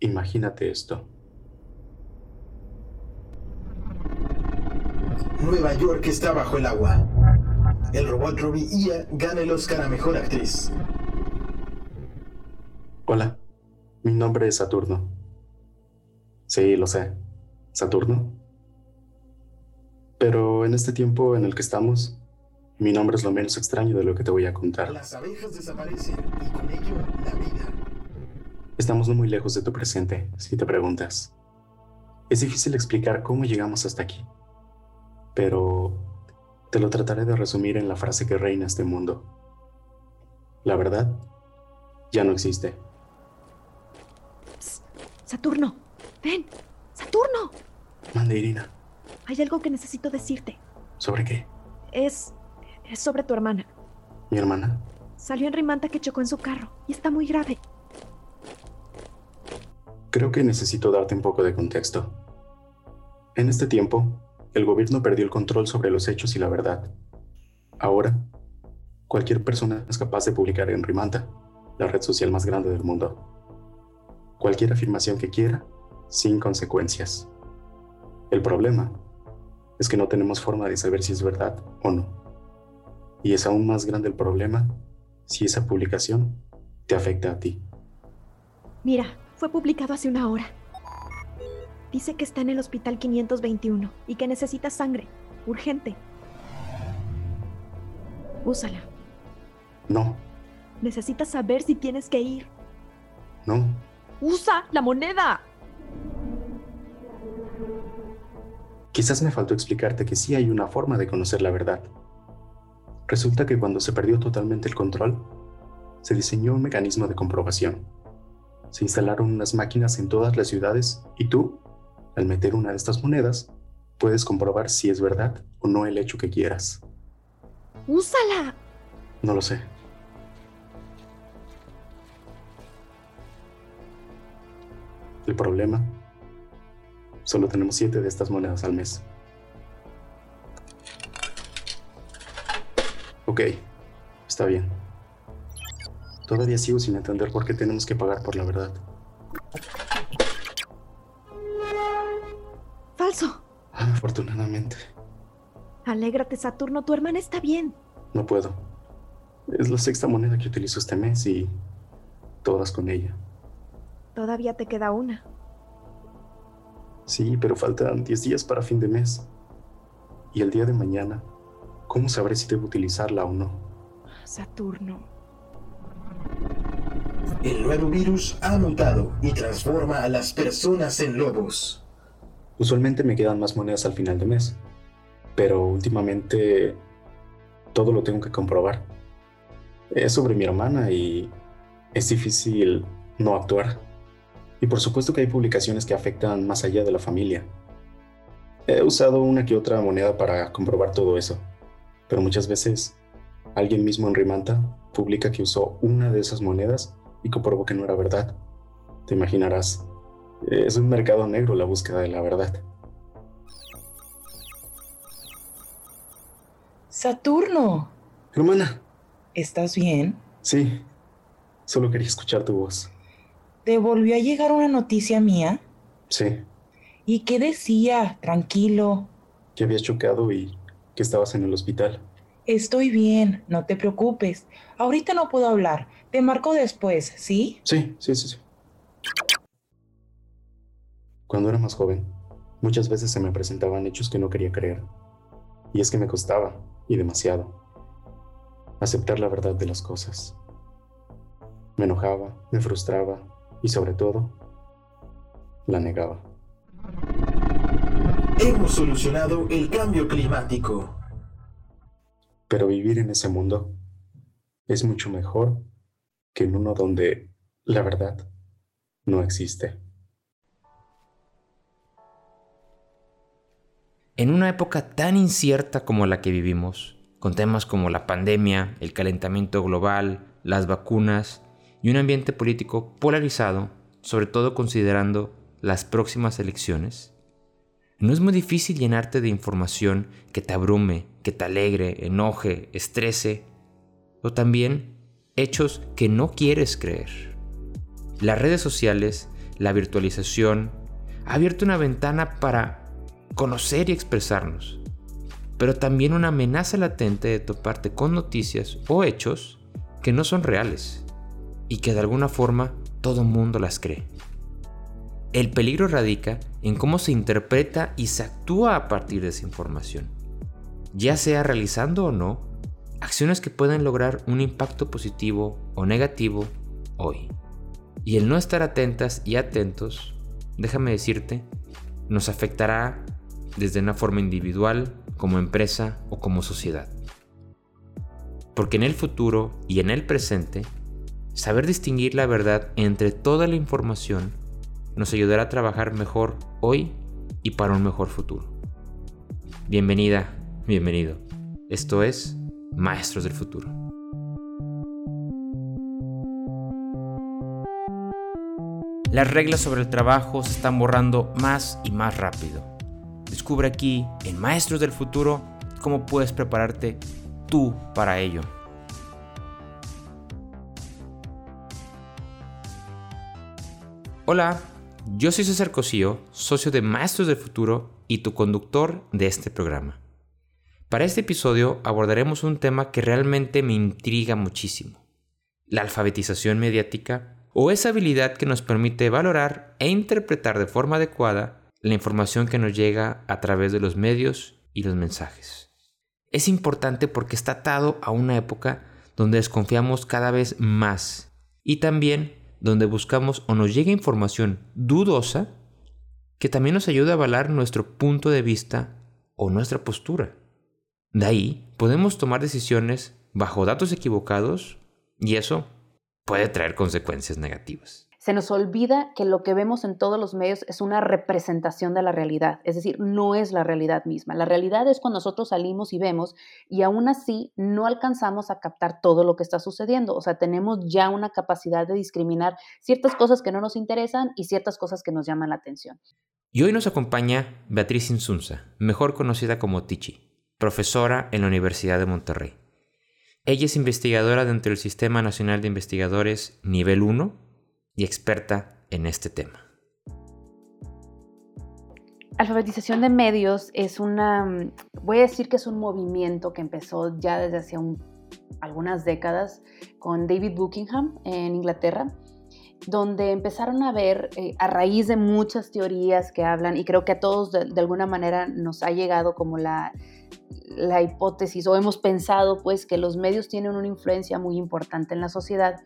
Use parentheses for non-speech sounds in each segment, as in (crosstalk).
imagínate esto. Nueva York está bajo el agua. El robot Robbie Ia gana el Oscar a Mejor Actriz. Hola, mi nombre es Saturno. Sí, lo sé. Saturno. Pero en este tiempo en el que estamos, mi nombre es lo menos extraño de lo que te voy a contar. Las abejas desaparecen y con ello la vida. Estamos no muy lejos de tu presente, si te preguntas. Es difícil explicar cómo llegamos hasta aquí, pero te lo trataré de resumir en la frase que reina este mundo. La verdad ya no existe. Saturno, ven, Saturno. Mande, Irina. Hay algo que necesito decirte. ¿Sobre qué? Es... es sobre tu hermana. ¿Mi hermana? Salió en Rimanta que chocó en su carro y está muy grave. Creo que necesito darte un poco de contexto. En este tiempo, el gobierno perdió el control sobre los hechos y la verdad. Ahora, cualquier persona es capaz de publicar en Rimanta, la red social más grande del mundo, cualquier afirmación que quiera, sin consecuencias. El problema es que no tenemos forma de saber si es verdad o no. Y es aún más grande el problema si esa publicación te afecta a ti. Mira, fue publicado hace una hora. Dice que está en el hospital 521 y que necesita sangre. Urgente. Úsala. No, Necesitas saber si tienes que ir. no, ¡Usa la moneda! Quizás me faltó explicarte que sí hay una forma de conocer la verdad. Resulta que cuando se perdió totalmente el control, se diseñó un mecanismo de comprobación. Se instalaron unas máquinas en todas las ciudades y tú, al meter una de estas monedas, puedes comprobar si es verdad o no el hecho que quieras. ¡Úsala! No lo sé. El problema, solo tenemos siete de estas monedas al mes. Ok, está bien. Todavía sigo sin entender por qué tenemos que pagar por la verdad. ¡Falso! Afortunadamente, Alégrate, Saturno, tu hermana está bien. no puedo. Es la sexta moneda que utilizo este mes y todas con ella. Todavía te queda una. Sí, pero faltan 10 días para fin de mes. Y el día de mañana, ¿cómo sabré si debo utilizarla o no? Saturno. El nuevo virus ha mutado y transforma a las personas en lobos. Usualmente me quedan más monedas al final de mes, pero últimamente todo lo tengo que comprobar. Es sobre mi hermana y es difícil no actuar. Y por supuesto que hay publicaciones que afectan más allá de la familia. He usado una que otra moneda para comprobar todo eso, pero muchas veces alguien mismo en Rimanta publica que usó una de esas monedas y comprobó que no era verdad. Te imaginarás, es un mercado negro la búsqueda de la verdad. Saturno, Hermana, ¿estás bien? sí, solo quería escuchar tu voz. ¿Te volvió a llegar una noticia mía? Sí, ¿Y qué decía? Tranquilo. que habías chocado y que estabas en el hospital. Estoy bien, no te preocupes. Ahorita no puedo hablar. Te marco después, ¿sí? Sí, sí, sí, sí. Cuando era más joven, muchas veces se me presentaban hechos que no quería creer. Y es que me costaba, y demasiado, aceptar la verdad de las cosas. Me enojaba, me frustraba y sobre todo, la negaba. Hemos solucionado el cambio climático. Pero vivir en ese mundo es mucho mejor que en uno donde la verdad no existe. En una época tan incierta como la que vivimos, con temas como la pandemia, el calentamiento global, las vacunas y un ambiente político polarizado, sobre todo considerando las próximas elecciones, no es muy difícil llenarte de información que te abrume, que te alegre, enoje, estrese, o también hechos que no quieres creer. Las redes sociales, la virtualización, ha abierto una ventana para conocer y expresarnos, pero también una amenaza latente de toparte con noticias o hechos que no son reales y que de alguna forma todo mundo las cree. El peligro radica en cómo se interpreta y se actúa a partir de esa información, ya sea realizando o no acciones que pueden lograr un impacto positivo o negativo hoy. Y el no estar atentas y atentos, déjame decirte, nos afectará desde una forma individual, como empresa o como sociedad. Porque en el futuro y en el presente, saber distinguir la verdad entre toda la información nos ayudará a trabajar mejor hoy y para un mejor futuro. Bienvenida, bienvenido. Esto es Maestros del Futuro. Las reglas sobre el trabajo se están borrando más y más rápido. Descubre aquí, en Maestros del Futuro, cómo puedes prepararte tú para ello. Hola, yo soy César Cosío, socio de Maestros del Futuro y tu conductor de este programa. Para este episodio abordaremos un tema que realmente me intriga muchísimo, la alfabetización mediática o esa habilidad que nos permite valorar e interpretar de forma adecuada la información que nos llega a través de los medios y los mensajes. Es importante porque está atado a una época donde desconfiamos cada vez más y también donde buscamos o nos llega información dudosa que también nos ayuda a avalar nuestro punto de vista o nuestra postura. De ahí podemos tomar decisiones bajo datos equivocados y eso puede traer consecuencias negativas. Se nos olvida que lo que vemos en todos los medios es una representación de la realidad, es decir, no es la realidad misma. La realidad es cuando nosotros salimos y vemos y aún así no alcanzamos a captar todo lo que está sucediendo. O sea, tenemos ya una capacidad de discriminar ciertas cosas que no nos interesan y ciertas cosas que nos llaman la atención. Y hoy nos acompaña Beatriz Insunza, mejor conocida como Tichi, profesora en la Universidad de Monterrey. Ella es investigadora dentro del Sistema Nacional de Investigadores Nivel 1 y experta en este tema. Alfabetización de medios es una, voy a decir que es un movimiento que empezó ya desde hace algunas décadas con David Buckingham en Inglaterra, donde empezaron a ver, eh, a raíz de muchas teorías que hablan, y creo que a todos de alguna manera nos ha llegado como la, la hipótesis o hemos pensado pues que los medios tienen una influencia muy importante en la sociedad.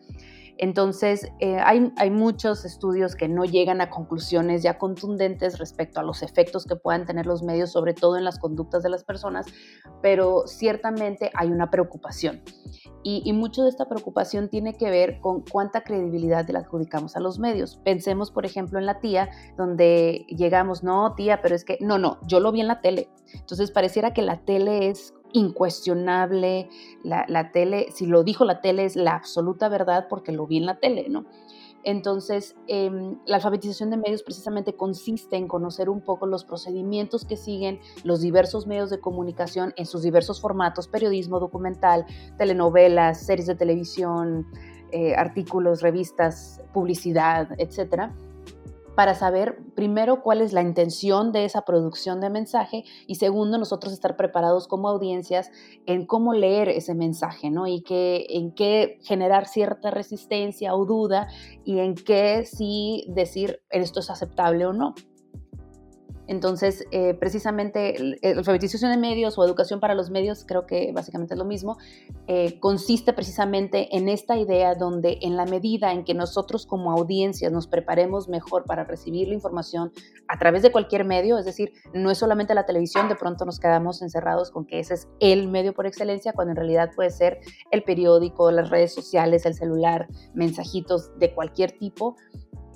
Entonces, eh, hay, hay, muchos estudios que no llegan a conclusiones ya contundentes respecto a los efectos que puedan tener los medios, sobre todo en las conductas de las personas, pero ciertamente hay una preocupación. Y, mucho de esta preocupación tiene que ver con cuánta credibilidad le adjudicamos a los medios. Pensemos, por ejemplo, en la tía, donde llegamos, no, tía, pero es que, no, no, yo lo vi en la tele. Entonces pareciera que la tele es incuestionable, la, tele, si lo dijo la tele es la absoluta verdad porque lo vi en la tele, ¿no? Entonces, em, la alfabetización de medios precisamente consiste en conocer un poco los procedimientos que siguen los diversos medios de comunicación en sus diversos formatos, periodismo, documental, telenovelas, series de televisión, eh, artículos, revistas, publicidad, etcétera para saber primero cuál es la intención de esa producción de mensaje y segundo nosotros estar preparados como audiencias en cómo leer ese mensaje, ¿no? Y que, en qué generar cierta resistencia o duda y en qué sí decir esto es aceptable o no. Entonces, eh, precisamente, alfabetización de medios o educación para los medios, creo que básicamente es lo mismo, eh, consiste precisamente en esta idea donde en la medida en que nosotros como audiencias nos preparemos mejor para recibir la información a través de cualquier medio, es decir, no es solamente la televisión, de pronto nos quedamos encerrados con que ese es el medio por excelencia, cuando en realidad puede ser el periódico, las redes sociales, el celular, mensajitos de cualquier tipo,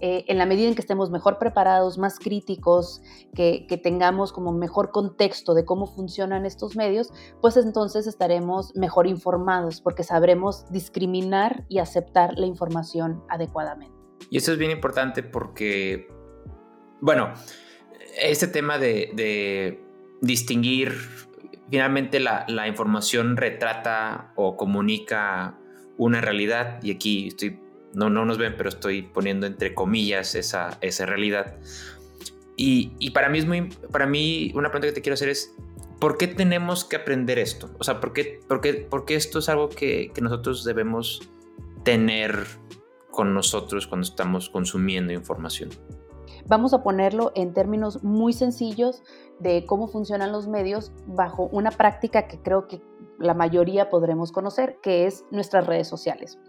eh, en la medida en que estemos mejor preparados, más críticos, que, tengamos como mejor contexto de cómo funcionan estos medios, pues entonces estaremos mejor informados porque sabremos discriminar y aceptar la información adecuadamente. Y eso es bien importante porque, bueno, este tema de, distinguir, finalmente la, la información retrata o comunica una realidad, y aquí estoy no, no nos ven, pero estoy poniendo entre comillas esa, esa realidad. Y, y para, mí es muy, para mí una pregunta que te quiero hacer es, ¿por qué tenemos que aprender esto? O sea, ¿por qué, por qué, por qué esto es algo que, que nosotros debemos tener con nosotros cuando estamos consumiendo información? Vamos a ponerlo en términos muy sencillos de cómo funcionan los medios bajo una práctica que creo que la mayoría podremos conocer, que es nuestras redes sociales.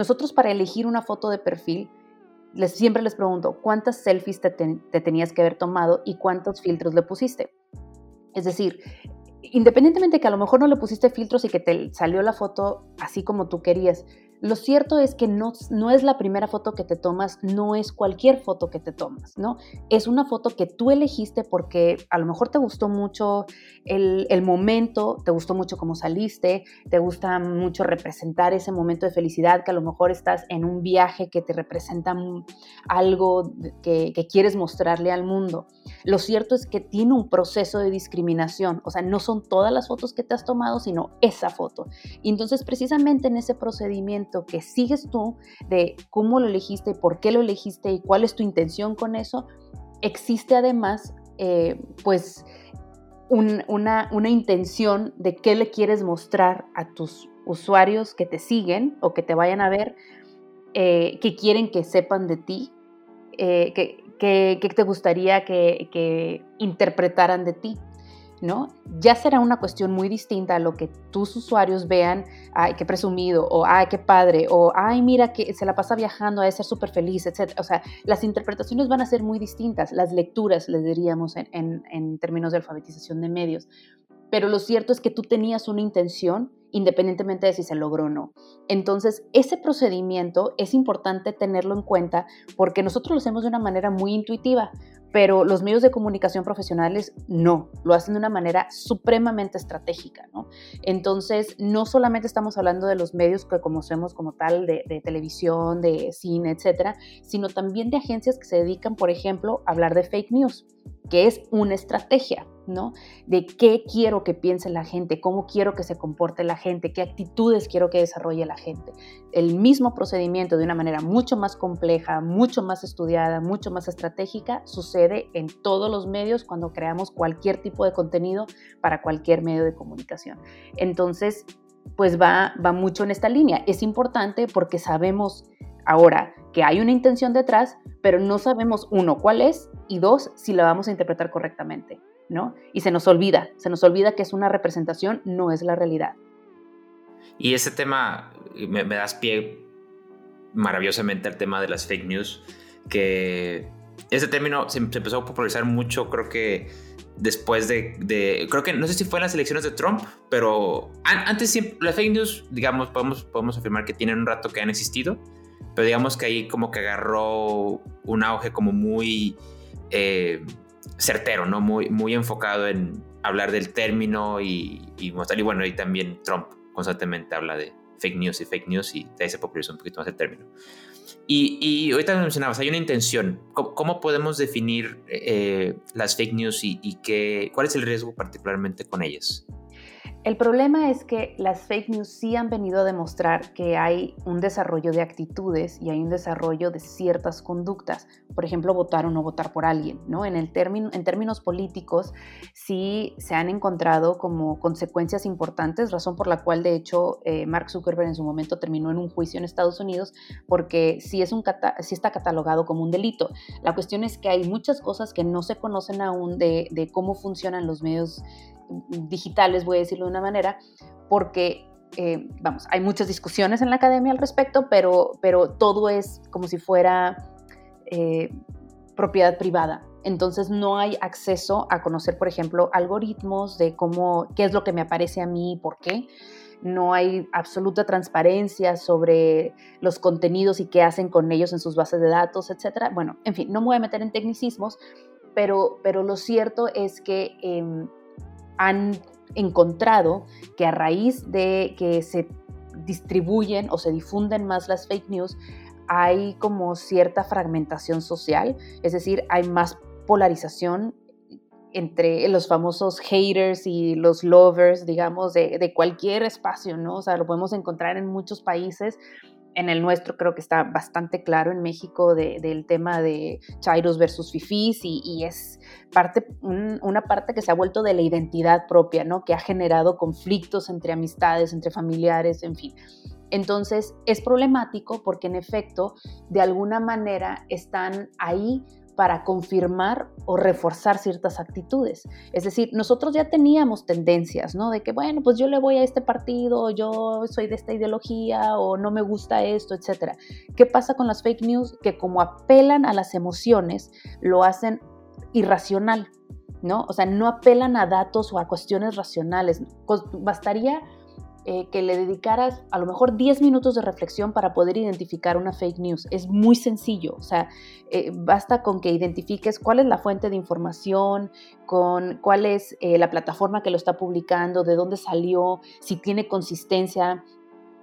Nosotros para elegir una foto de perfil, les, siempre les pregunto, ¿cuántas selfies te, te tenías que haber tomado y cuántos filtros le pusiste? Es decir, independientemente que a lo mejor no le pusiste filtros y que te salió la foto así como tú querías, lo cierto es que no, no es la primera foto que te tomas, no es cualquier foto que te tomas, ¿no? Es una foto que tú elegiste porque a lo mejor te gustó mucho el, el momento, te gustó mucho cómo saliste, te gusta mucho representar ese momento de felicidad, que a lo mejor estás en un viaje que te representa algo que, que quieres mostrarle al mundo. Lo cierto es que tiene un proceso de discriminación, o sea, no son todas las fotos que te has tomado, sino esa foto. Y entonces precisamente en ese procedimiento, que sigues tú de cómo lo elegiste, por qué lo elegiste y cuál es tu intención con eso, existe además, eh, pues, una, una intención de qué le quieres mostrar a tus usuarios que te siguen o que te vayan a ver, eh, que quieren que sepan de ti, eh, que, que, te gustaría que, que interpretaran de ti. ¿No? Ya será una cuestión muy distinta a lo que tus usuarios vean, ay, qué presumido, o ay, qué padre, o ay, mira que se la pasa viajando, a de ser súper feliz, etc. O sea, las interpretaciones van a ser muy distintas, las lecturas, les diríamos en, en términos de alfabetización de medios. Pero lo cierto es que tú tenías una intención independientemente de si se logró o no. Entonces, ese procedimiento es importante tenerlo en cuenta porque nosotros lo hacemos de una manera muy intuitiva pero los medios de comunicación profesionales no, lo hacen de una manera supremamente estratégica, ¿no? Entonces, no solamente estamos hablando de los medios que conocemos como tal, de, de, televisión, de cine, etcétera, sino también de agencias que se dedican, por ejemplo, a hablar de fake news, que es una estrategia. De qué quiero que piense la gente, cómo quiero que se comporte la gente, qué actitudes quiero que desarrolle la gente. El mismo procedimiento de una manera mucho más compleja, mucho más estudiada, mucho más estratégica, sucede en todos los medios cuando creamos cualquier tipo de contenido para cualquier medio de comunicación. Entonces, pues va, va mucho en esta línea. Es importante porque sabemos ahora que hay una intención detrás, pero no sabemos, uno, cuál es y dos, si la vamos a interpretar correctamente. Y se nos olvida, se nos olvida que es una representación, no es la realidad. Y ese tema, me, das pie maravillosamente al tema de las fake news, que ese término se, empezó a popularizar mucho, creo que después de, creo que, no sé si fue en las elecciones de Trump, pero antes siempre, las fake news, digamos, podemos, podemos afirmar que tienen un rato que han existido, pero digamos que ahí como que agarró un auge como muy... Eh, certero, ¿no? Muy, muy enfocado en hablar del término y, y Y bueno, y también Trump constantemente habla de fake news y fake news y de ahí se popularizó un poquito más el término. Y, y ahorita mencionabas, hay una intención. ¿Cómo, podemos definir eh, las fake news y, y qué, cuál es el riesgo particularmente con ellas? El problema es que las fake news sí han venido a demostrar que hay un desarrollo de actitudes y hay un desarrollo de ciertas conductas. Por ejemplo, votar o no votar por alguien. ¿no? En, el en términos políticos, sí se han encontrado como consecuencias importantes, razón por la cual, de hecho, eh, Mark Zuckerberg en su momento terminó en un juicio en Estados Unidos porque sí, es un está catalogado como un delito. La cuestión es que hay muchas cosas que no se conocen aún de, de cómo funcionan los medios digitales, voy a decirlo de una manera, porque, eh, vamos, hay muchas discusiones en la academia al respecto, pero, pero todo es como si fuera eh, propiedad privada. Entonces no hay acceso a conocer, por ejemplo, algoritmos de cómo, qué es lo que me aparece a mí y por qué. No hay absoluta transparencia sobre los contenidos y qué hacen con ellos en sus bases de datos, etc. Bueno, en fin, no me voy a meter en tecnicismos, pero, pero lo cierto es que em, han encontrado que a raíz de que se distribuyen o se difunden más las fake news, hay como cierta fragmentación social, es decir, hay más polarización entre los famosos haters y los lovers, digamos, de, cualquier espacio, ¿no? O sea, lo podemos encontrar en muchos países en el nuestro creo que está bastante claro en México del tema de Chairos versus Fifis y, es parte, una parte que se ha vuelto de la identidad propia, ¿no? Que ha generado conflictos entre amistades, entre familiares, en fin. Entonces es problemático porque en efecto, de alguna manera están ahí para confirmar o reforzar ciertas actitudes. Es decir, nosotros ya teníamos tendencias, ¿no? De que, bueno, pues yo le voy a este partido, yo soy de esta ideología o no me gusta esto, etc. ¿Qué pasa con las fake news? Que como apelan a las emociones, lo hacen irracional, ¿no? O sea, no apelan a datos o a cuestiones racionales. Bastaría eh, que le dedicaras a lo mejor 10 minutos de reflexión para poder identificar una fake news. Es muy sencillo, o sea, eh, basta con que identifiques cuál es la fuente de información, con cuál es eh, la plataforma que lo está publicando, de dónde salió, si tiene consistencia,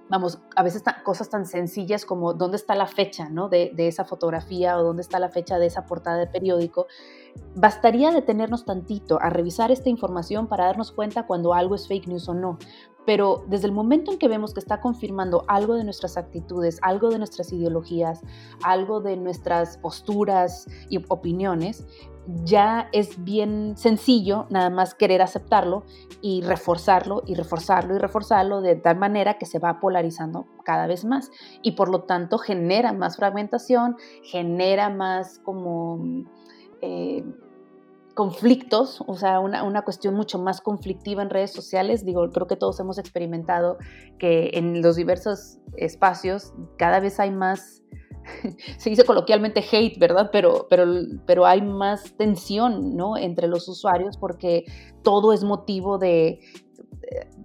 vamos, a veces cosas tan sencillas como dónde está la fecha ¿no? de, de, esa fotografía o dónde está la fecha de esa portada de periódico. Bastaría detenernos tantito a revisar esta información para darnos cuenta cuando algo es fake news o no. Pero desde el momento en que vemos que está confirmando algo de nuestras actitudes, algo de nuestras ideologías, algo de nuestras posturas y opiniones, ya es bien sencillo nada más querer aceptarlo y reforzarlo y reforzarlo y reforzarlo de tal manera que se va polarizando cada vez más y por lo tanto genera más fragmentación, genera más como... Eh, conflictos, o sea, una, cuestión mucho más conflictiva en redes sociales. Digo, creo que todos hemos experimentado que en los diversos espacios cada vez hay más, (laughs) se dice coloquialmente hate, ¿verdad? Pero, pero, pero hay más tensión, ¿no? Entre los usuarios porque todo es motivo de,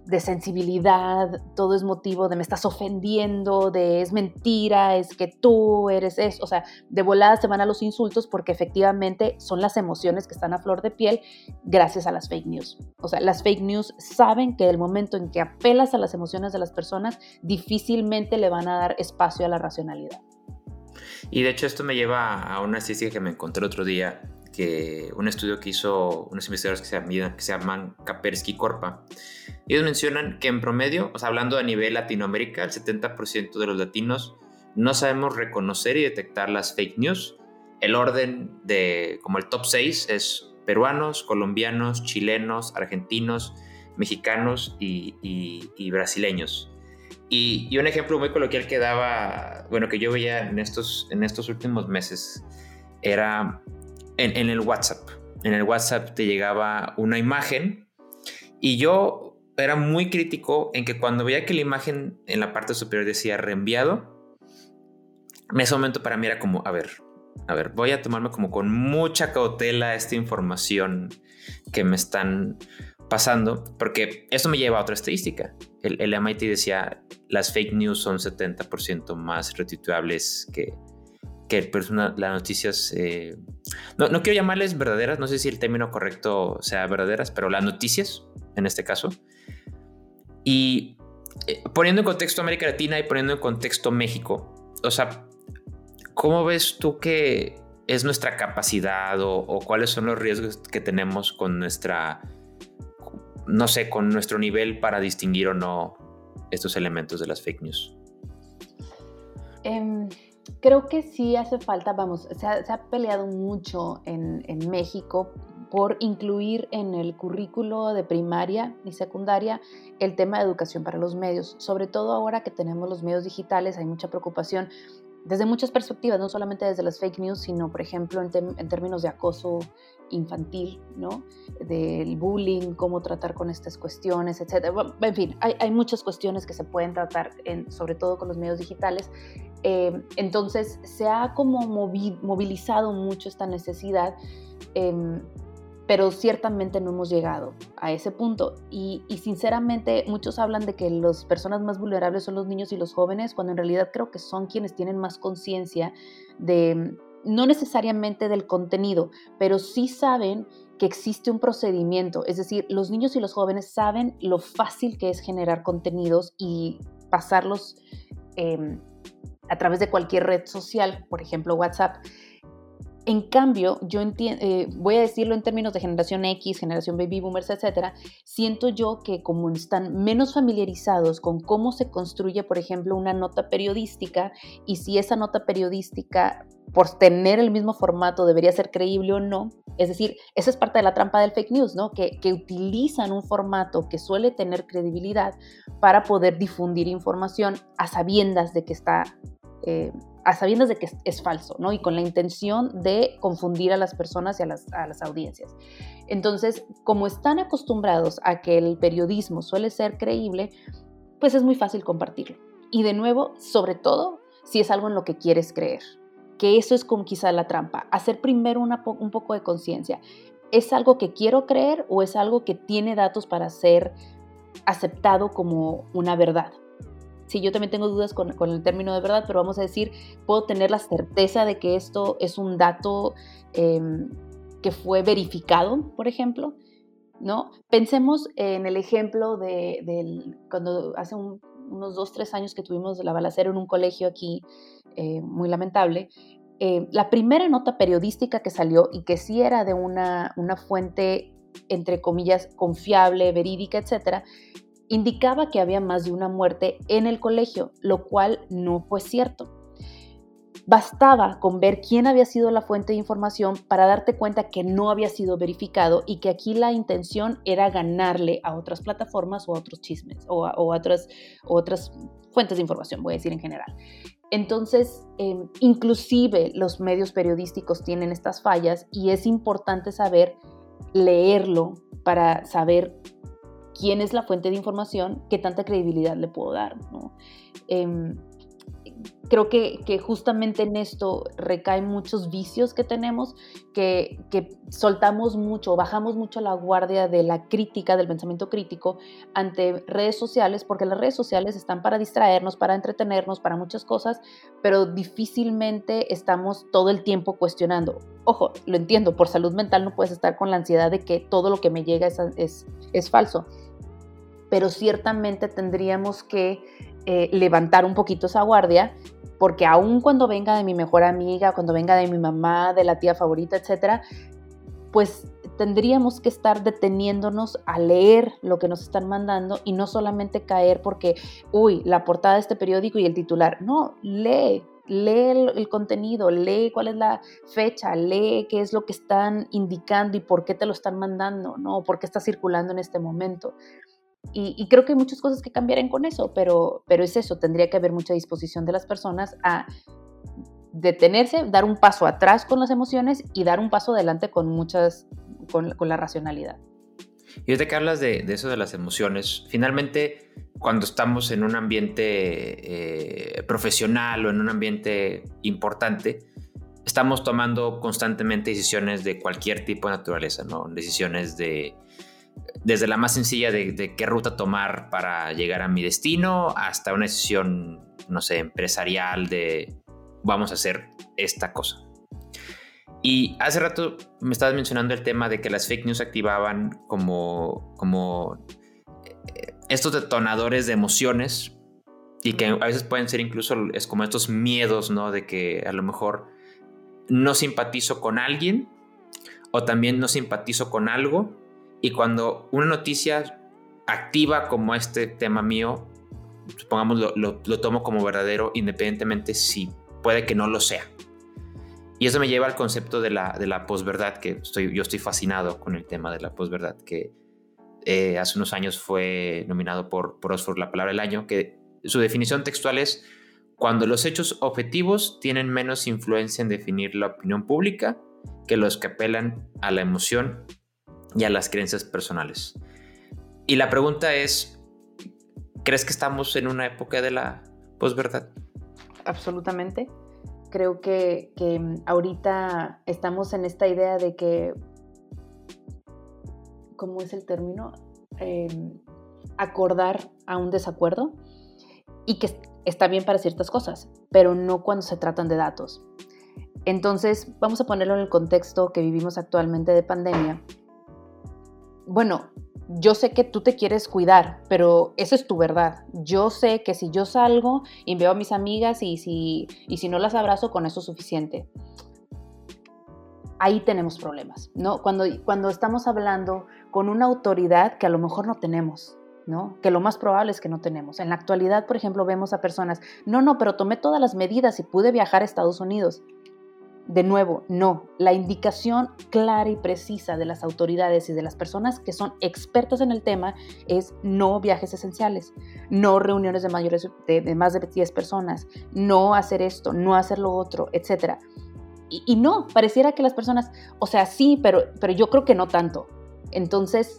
de sensibilidad, todo es motivo de me estás ofendiendo, de es mentira, es que tú eres eso, o sea, de volada se van a los insultos porque efectivamente son las emociones que están a flor de piel gracias a las fake news. O sea, las fake news saben que el momento en que apelas a las emociones de las personas, difícilmente le van a dar espacio a la racionalidad. Y de hecho esto me lleva a una estadística que me encontré otro día, un estudio que hizo unos investigadores que se llaman, que se llaman Kapersky Corpa, ellos mencionan que en promedio, o sea, hablando a nivel Latinoamérica, el 70% de los latinos no sabemos reconocer y detectar las fake news. El orden de, como el top 6 es peruanos, colombianos, chilenos, argentinos, mexicanos y, brasileños. Y, un ejemplo muy coloquial que daba, bueno, que yo veía en estos, en estos últimos meses, era en, el WhatsApp. En el WhatsApp te llegaba una imagen y yo era muy crítico en que cuando veía que la imagen en la parte superior decía reenviado, en ese momento para mí era como, a ver, a ver, voy a tomarme como con mucha cautela esta información que me están pasando, porque esto me lleva a otra estadística. El, MIT decía, las fake news son 70% más retuiteables que, que las noticias, eh, no, no, quiero llamarles verdaderas, no sé si el término correcto sea verdaderas, pero las noticias, en este caso. Y eh, poniendo en contexto América Latina y poniendo en contexto México, o sea, ¿cómo ves tú que es nuestra capacidad o, cuáles son los riesgos que tenemos con nuestra, no sé, con nuestro nivel para distinguir o no estos elementos de las fake news? Um creo que sí hace falta, vamos, se ha, peleado mucho en, México por incluir en el currículo de primaria y secundaria el tema de educación para los medios. Sobre todo ahora que tenemos los medios digitales, hay mucha preocupación desde muchas perspectivas, no solamente desde las fake news, sino, por ejemplo, en, términos de acoso infantil, ¿no? Del bullying, cómo tratar con estas cuestiones, etc. En fin, hay, muchas cuestiones que se pueden tratar, en, sobre todo con los medios digitales, eh, entonces se ha como movilizado mucho esta necesidad, em, pero ciertamente no hemos llegado a ese punto. Y, sinceramente muchos hablan de que las personas más vulnerables son los niños y los jóvenes, cuando en realidad creo que son quienes tienen más conciencia de, no necesariamente del contenido, pero sí saben que existe un procedimiento, es decir, los niños y los jóvenes saben lo fácil que es generar contenidos y pasarlos em, a través de cualquier red social, por ejemplo WhatsApp, En cambio, yo eh, voy a decirlo en términos de generación X, generación baby boomers, etcétera, siento yo que como están menos familiarizados con cómo se construye, por ejemplo, una nota periodística y si esa nota periodística por tener el mismo formato debería ser creíble o no. Es decir, esa es parte de la trampa del fake news, ¿no? Que, utilizan un formato que suele tener credibilidad para poder difundir información a sabiendas de que está eh, a sabiendas de que es, falso, ¿no? Y con la intención de confundir a las personas y a las, a las audiencias. Entonces, como están acostumbrados a que el periodismo suele ser creíble, pues es muy fácil compartirlo. Y de nuevo, sobre todo, si es algo en lo que quieres creer, que eso es como quizá la trampa, hacer primero una un poco de conciencia. ¿Es algo que quiero creer o es algo que tiene datos para ser aceptado como una verdad? Sí, yo también tengo dudas con, el término de verdad, pero vamos a decir, puedo tener la certeza de que esto es un dato em, que fue verificado, por ejemplo, ¿no? Pensemos en el ejemplo de, cuando hace unos dos, tres años que tuvimos la balacera en un colegio aquí, eh, muy lamentable, eh, la primera nota periodística que salió y que sí era de una, una fuente entre comillas, confiable, verídica, etcétera, indicaba que había más de una muerte en el colegio, lo cual no fue cierto. Bastaba con ver quién había sido la fuente de información para darte cuenta que no había sido verificado y que aquí la intención era ganarle a otras plataformas o a otros chismes o a, otras, otras fuentes de información, voy a decir en general. Entonces, em, inclusive los medios periodísticos tienen estas fallas y es importante saber leerlo para saber quién es la fuente de información, qué tanta credibilidad le puedo dar. Em, creo que, justamente en esto recaen muchos vicios que tenemos, que, soltamos mucho, bajamos mucho la guardia de la crítica, del pensamiento crítico ante redes sociales, porque las redes sociales están para distraernos, para entretenernos, para muchas cosas, pero difícilmente estamos todo el tiempo cuestionando. Ojo, lo entiendo, por salud mental no puedes estar con la ansiedad de que todo lo que me llega es, es falso pero ciertamente tendríamos que eh, levantar un poquito esa guardia, porque aun cuando venga de mi mejor amiga, cuando venga de mi mamá, de la tía favorita, etcétera, pues tendríamos que estar deteniéndonos a leer lo que nos están mandando y no solamente caer porque, uy, la portada de este periódico y el titular. No, lee, lee el, el, contenido, lee cuál es la fecha, lee qué es lo que están indicando y por qué te lo están mandando, ¿no? ¿Por qué está circulando en este momento? Y, creo que hay muchas cosas que cambiarían con eso, pero, pero es eso, tendría que haber mucha disposición de las personas a detenerse, dar un paso atrás con las emociones y dar un paso adelante con muchas, con, la racionalidad. Y desde que hablas de, de, eso de las emociones, finalmente cuando estamos en un ambiente eh, profesional o en un ambiente importante, estamos tomando constantemente decisiones de cualquier tipo de naturaleza, ¿no? Decisiones de desde la más sencilla de, qué ruta tomar para llegar a mi destino hasta una decisión, no sé, empresarial de vamos a hacer esta cosa. Y hace rato me estabas mencionando el tema de que las fake news activaban como, como eh, estos detonadores de emociones y que a veces pueden ser incluso es como estos miedos, ¿no? De que a lo mejor no simpatizo con alguien o también no simpatizo con algo y cuando una noticia activa como este tema mío, supongamos lo, lo, tomo como verdadero, independientemente si puede que no lo sea. Y eso me lleva al concepto de la, de la posverdad, que estoy, yo estoy fascinado con el tema de la posverdad, que eh, hace unos años fue nominado por, por Oxford la palabra del año, que su definición textual es cuando los hechos objetivos tienen menos influencia en definir la opinión pública que los que apelan a la emoción y a las creencias personales. Y la pregunta es, ¿crees que estamos en una época de la posverdad? Absolutamente. Creo que, ahorita estamos en esta idea de que, ¿cómo es el término? Em, acordar a un desacuerdo y que está bien para ciertas cosas, pero no cuando se tratan de datos. Entonces, vamos a ponerlo en el contexto que vivimos actualmente de pandemia bueno, yo sé que tú te quieres cuidar, pero eso es tu verdad. Yo sé que si yo salgo y veo a mis amigas y si, y si no las abrazo, con eso es suficiente. ahí tenemos problemas, ¿no? Cuando, cuando estamos hablando con una autoridad que a lo mejor no tenemos, ¿no? Que lo más probable es que no tenemos. En la actualidad, por ejemplo, vemos a personas, no, no, pero tomé todas las medidas y pude viajar a Estados Unidos. De nuevo, no. La indicación clara y precisa de las autoridades y de las personas que son expertas en el tema es no viajes esenciales, no reuniones de, mayores, de, más de 10 personas, no hacer esto, no hacer lo otro, etc. Y, no, pareciera que las personas, o sea, sí, pero, pero yo creo que no tanto. Entonces,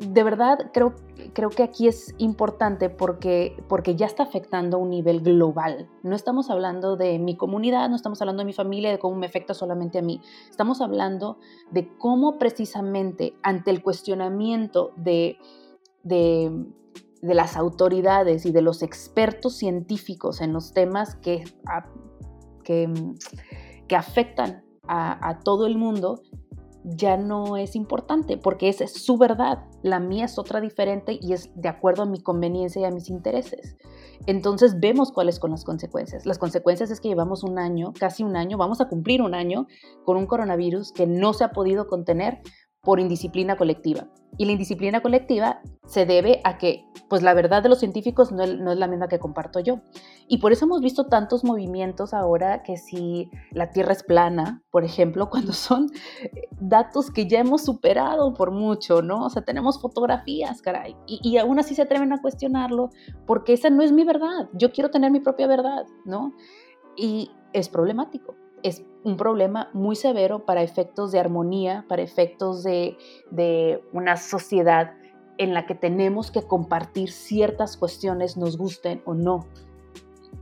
de verdad creo, creo que aquí es importante porque, porque ya está afectando a un nivel global. No estamos hablando de mi comunidad, no estamos hablando de mi familia, de cómo me afecta solamente a mí. Estamos hablando de cómo precisamente ante el cuestionamiento de, de, las autoridades y de los expertos científicos en los temas que, que, que afectan a, a todo el mundo, ya no es importante porque esa es su verdad, la mía es otra diferente y es de acuerdo a mi conveniencia y a mis intereses. Entonces vemos cuáles son las consecuencias. Las consecuencias es que llevamos un año, casi un año, vamos a cumplir un año con un coronavirus que no se ha podido contener por indisciplina colectiva. Y la indisciplina colectiva se debe a que, pues la verdad de los científicos no es, la misma que comparto yo. Y por eso hemos visto tantos movimientos ahora que si la Tierra es plana, por ejemplo, (laughs) cuando son eh, datos que ya hemos superado por mucho, ¿no? O sea, tenemos fotografías, caray. Y, y aún así se atreven a cuestionarlo porque esa no es mi verdad. Yo quiero tener mi propia verdad, ¿no? Y es problemático es un problema muy severo para efectos de armonía, para efectos de, una sociedad en la que tenemos que compartir ciertas cuestiones, nos gusten o no.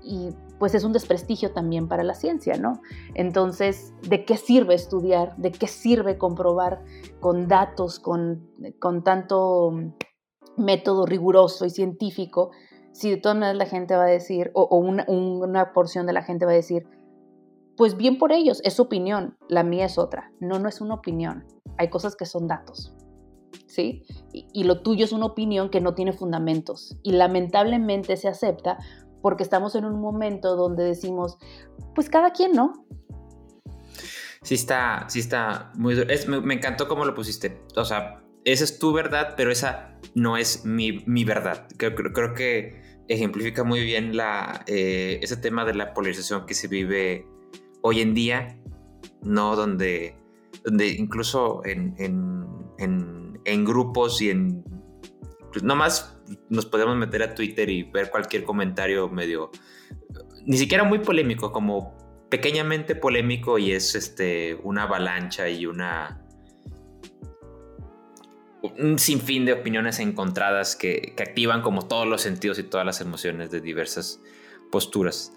Y pues es un desprestigio también para la ciencia, ¿no? Entonces, ¿de qué sirve estudiar? ¿De qué sirve comprobar con datos, con, tanto método riguroso y científico, si de todas maneras la gente va a decir, o, una, una porción de la gente va a decir, pues bien por ellos, es opinión, la mía es otra. No, no es una opinión. Hay cosas que son datos. ¿Sí? Y, lo tuyo es una opinión que no tiene fundamentos. Y lamentablemente se acepta porque estamos en un momento donde decimos, pues cada quien, ¿no? Sí está, sí está muy me, encantó cómo lo pusiste. O sea, esa es tu verdad, pero esa no es mi, verdad. Creo, creo, que ejemplifica muy bien la, eh, ese tema de la polarización que se vive hoy en día, ¿no? Donde, donde incluso en, grupos y en... Pues nomás nos podemos meter a Twitter y ver cualquier comentario medio... Ni siquiera muy polémico, como pequeñamente polémico y es este, una avalancha y una... Un sinfín de opiniones encontradas que, que activan como todos los sentidos y todas las emociones de diversas posturas.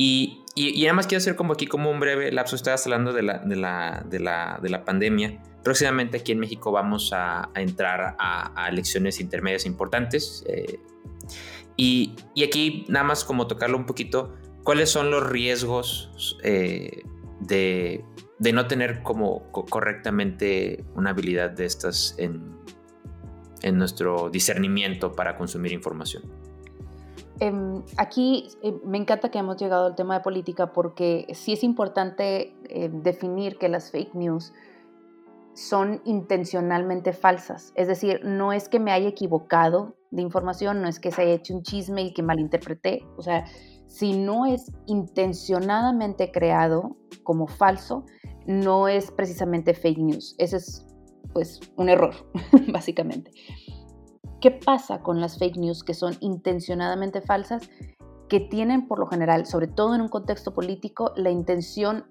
Y, y, nada más quiero hacer como aquí como un breve lapso, estabas hablando de la, de la, de la, de la pandemia. Próximamente aquí en México vamos a, entrar a, elecciones intermedias importantes. Eh, y, y, aquí nada más como tocarlo un poquito, ¿cuáles son los riesgos eh, de, no tener como correctamente una habilidad de estas en nuestro discernimiento para consumir información? Em, aquí eh, me encanta que hemos llegado al tema de política porque sí es importante eh, definir que las fake news son intencionalmente falsas. Es decir, no es que me haya equivocado de información, no es que se haya hecho un chisme y que malinterpreté. O sea, si no es intencionadamente creado como falso, no es precisamente fake news. Ese es pues un error, (laughs) básicamente. ¿Qué pasa con las fake news que son intencionadamente falsas? Que tienen por lo general, sobre todo en un contexto político, la intención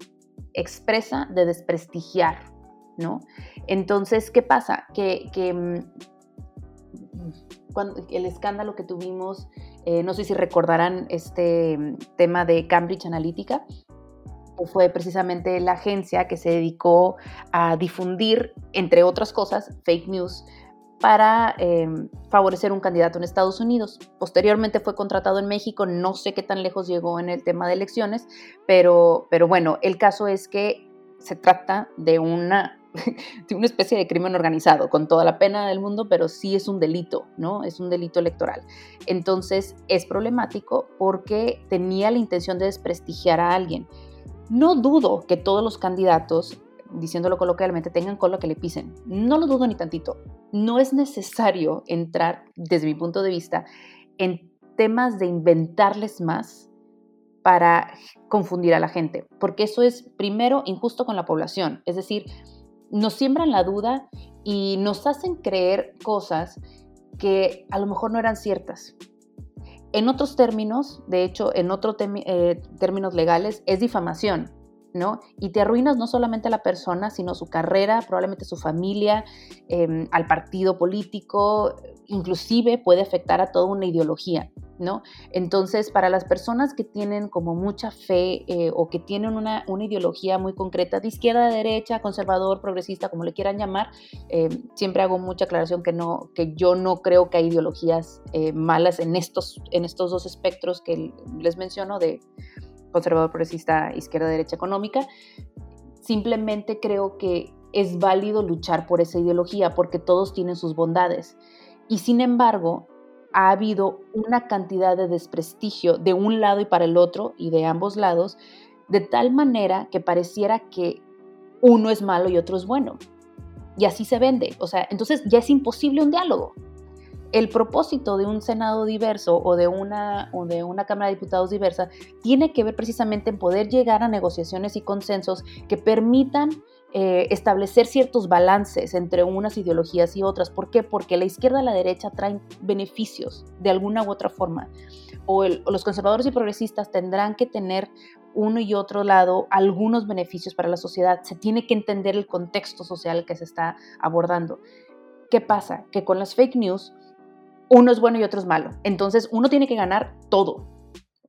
expresa de desprestigiar, ¿no? Entonces, ¿qué pasa? Que, mm, cuando, el escándalo que tuvimos, eh, no sé si recordarán este mm, tema de Cambridge Analytica, fue precisamente la agencia que se dedicó a difundir, entre otras cosas, fake news para em, favorecer un candidato en Estados Unidos. Posteriormente fue contratado en México, no sé qué tan lejos llegó en el tema de elecciones, pero, pero bueno, el caso es que se trata de una, (laughs) de una especie de crimen organizado, con toda la pena del mundo, pero sí es un delito, ¿no? Es un delito electoral. Entonces es problemático porque tenía la intención de desprestigiar a alguien. No dudo que todos los candidatos, diciéndolo coloquialmente, tengan cola que le pisen. No lo dudo ni tantito. No es necesario entrar, desde mi punto de vista, en temas de inventarles más para confundir a la gente, porque eso es primero injusto con la población, es decir, nos siembran la duda y nos hacen creer cosas que a lo mejor no eran ciertas. En otros términos, de hecho, en otros eh, términos legales, es difamación, ¿no? Y te arruinas no solamente a la persona, sino su carrera, probablemente su familia, em, al partido político, inclusive puede afectar a toda una ideología. ¿no? Entonces, para las personas que tienen como mucha fe eh, o que tienen una, ideología muy concreta de izquierda, derecha, conservador, progresista, como le quieran llamar, eh, siempre hago mucha aclaración que, no, que yo no creo que hay ideologías eh, malas en estos, en estos dos espectros que les menciono de conservador, progresista, izquierda, derecha económica. Simplemente creo que es válido luchar por esa ideología porque todos tienen sus bondades. Y sin embargo, ha habido una cantidad de desprestigio de un lado y para el otro y de ambos lados, de tal manera que pareciera que uno es malo y otro es bueno. Y así se vende. O sea, entonces ya es imposible un diálogo. El propósito de un Senado diverso o de una, o de una Cámara de Diputados diversa tiene que ver precisamente en poder llegar a negociaciones y consensos que permitan eh, establecer ciertos balances entre unas ideologías y otras. ¿Por qué? Porque la izquierda y la derecha traen beneficios de alguna u otra forma. O, los conservadores y progresistas tendrán que tener uno y otro lado algunos beneficios para la sociedad. Se tiene que entender el contexto social que se está abordando. ¿Qué pasa? Que con las fake news, uno es bueno y otro es malo. Entonces uno tiene que ganar todo.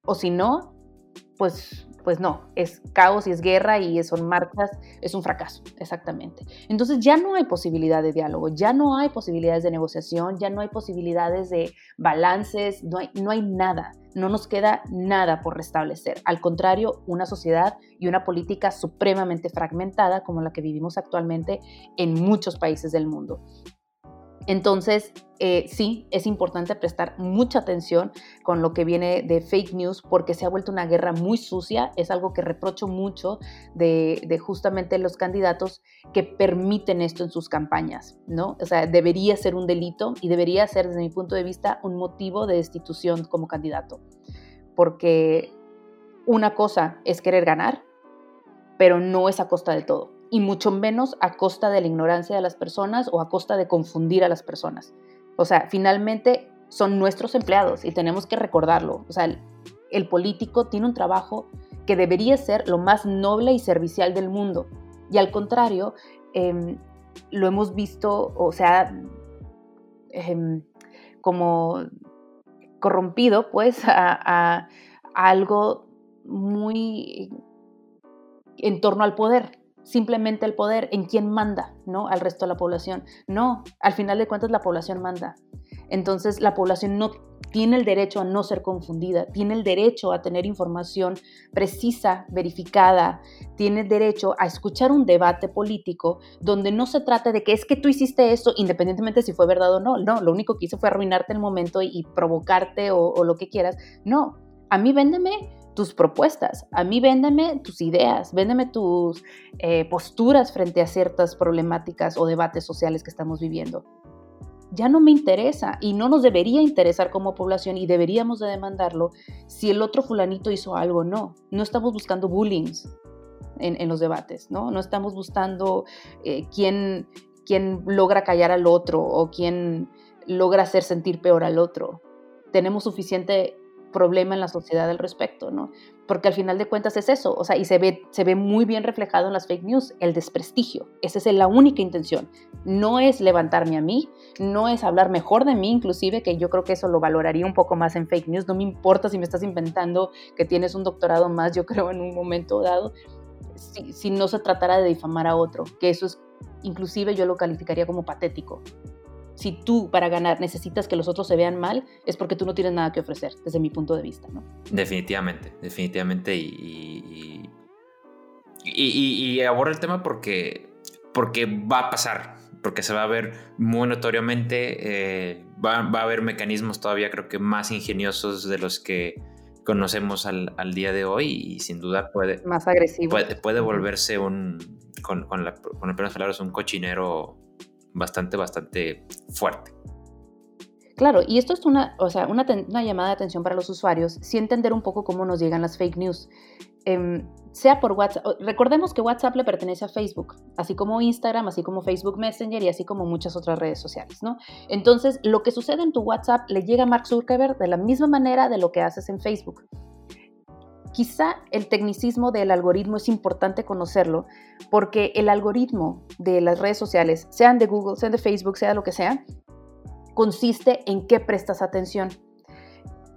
O si no, pues pues no, es caos y es guerra y son marchas, es un fracaso, exactamente. Entonces ya no hay posibilidad de diálogo, ya no hay posibilidades de negociación, ya no hay posibilidades de balances, no hay, no hay nada, no nos queda nada por restablecer. Al contrario, una sociedad y una política supremamente fragmentada como la que vivimos actualmente en muchos países del mundo. Entonces, eh, sí, es importante prestar mucha atención con lo que viene de fake news porque se ha vuelto una guerra muy sucia. Es algo que reprocho mucho de, justamente los candidatos que permiten esto en sus campañas, ¿no? O sea, debería ser un delito y debería ser, desde mi punto de vista, un motivo de destitución como candidato. Porque una cosa es querer ganar, pero no es a costa de todo y mucho menos a costa de la ignorancia de las personas o a costa de confundir a las personas. O sea, finalmente son nuestros empleados y tenemos que recordarlo. O sea, el, político tiene un trabajo que debería ser lo más noble y servicial del mundo. Y al contrario, em, lo hemos visto, o sea, em, como corrompido, pues, (laughs) a algo muy en torno al poder simplemente el poder en quién manda, ¿no? Al resto de la población. No, al final de cuentas la población manda. Entonces la población no tiene el derecho a no ser confundida, tiene el derecho a tener información precisa, verificada, tiene el derecho a escuchar un debate político donde no se trate de que es que tú hiciste esto independientemente si fue verdad o no. No, lo único que hice fue arruinarte el momento y, provocarte o, o lo que quieras. No, a mí véndeme tus propuestas. A mí véndeme tus ideas, véndeme tus eh, posturas frente a ciertas problemáticas o debates sociales que estamos viviendo. Ya no me interesa y no nos debería interesar como población y deberíamos de demandarlo si el otro fulanito hizo algo o no. No estamos buscando bullying en, los debates, ¿no? No estamos buscando eh, quién, quién logra callar al otro o quién logra hacer sentir peor al otro. Tenemos suficiente problema en la sociedad al respecto, ¿no? Porque al final de cuentas es eso, o sea, y se ve, se ve muy bien reflejado en las fake news, el desprestigio. Esa es la única intención. No es levantarme a mí, no es hablar mejor de mí, inclusive, que yo creo que eso lo valoraría un poco más en fake news. No me importa si me estás inventando que tienes un doctorado más, yo (laughs) creo, en un momento dado, si, si no se tratara de difamar a otro, que eso es, inclusive yo lo calificaría como patético si tú para ganar necesitas que los otros se vean mal, es porque tú no tienes nada que ofrecer, desde mi punto de vista, ¿no? Definitivamente, definitivamente. Y, y, y, aborda el tema porque, porque va a pasar, porque se va a ver muy notoriamente, eh, va, va, a haber mecanismos todavía creo que más ingeniosos de los que conocemos al, día de hoy y sin duda puede... Más agresivo. Puede, volverse un, con, con, la, con palabras, un cochinero bastante, bastante fuerte. Claro, y esto es una, o sea, una, una, llamada de atención para los usuarios, sí entender un poco cómo nos llegan las fake news. Em, sea por WhatsApp, recordemos que WhatsApp le pertenece a Facebook, así como Instagram, así como Facebook Messenger y así como muchas otras redes sociales, ¿no? Entonces, lo que sucede en tu WhatsApp le llega a Mark Zuckerberg de la misma manera de lo que haces en Facebook. Quizá el tecnicismo del algoritmo es importante conocerlo porque el algoritmo de las redes sociales, sean de Google, sean de Facebook, sea lo que sea, consiste en qué prestas atención.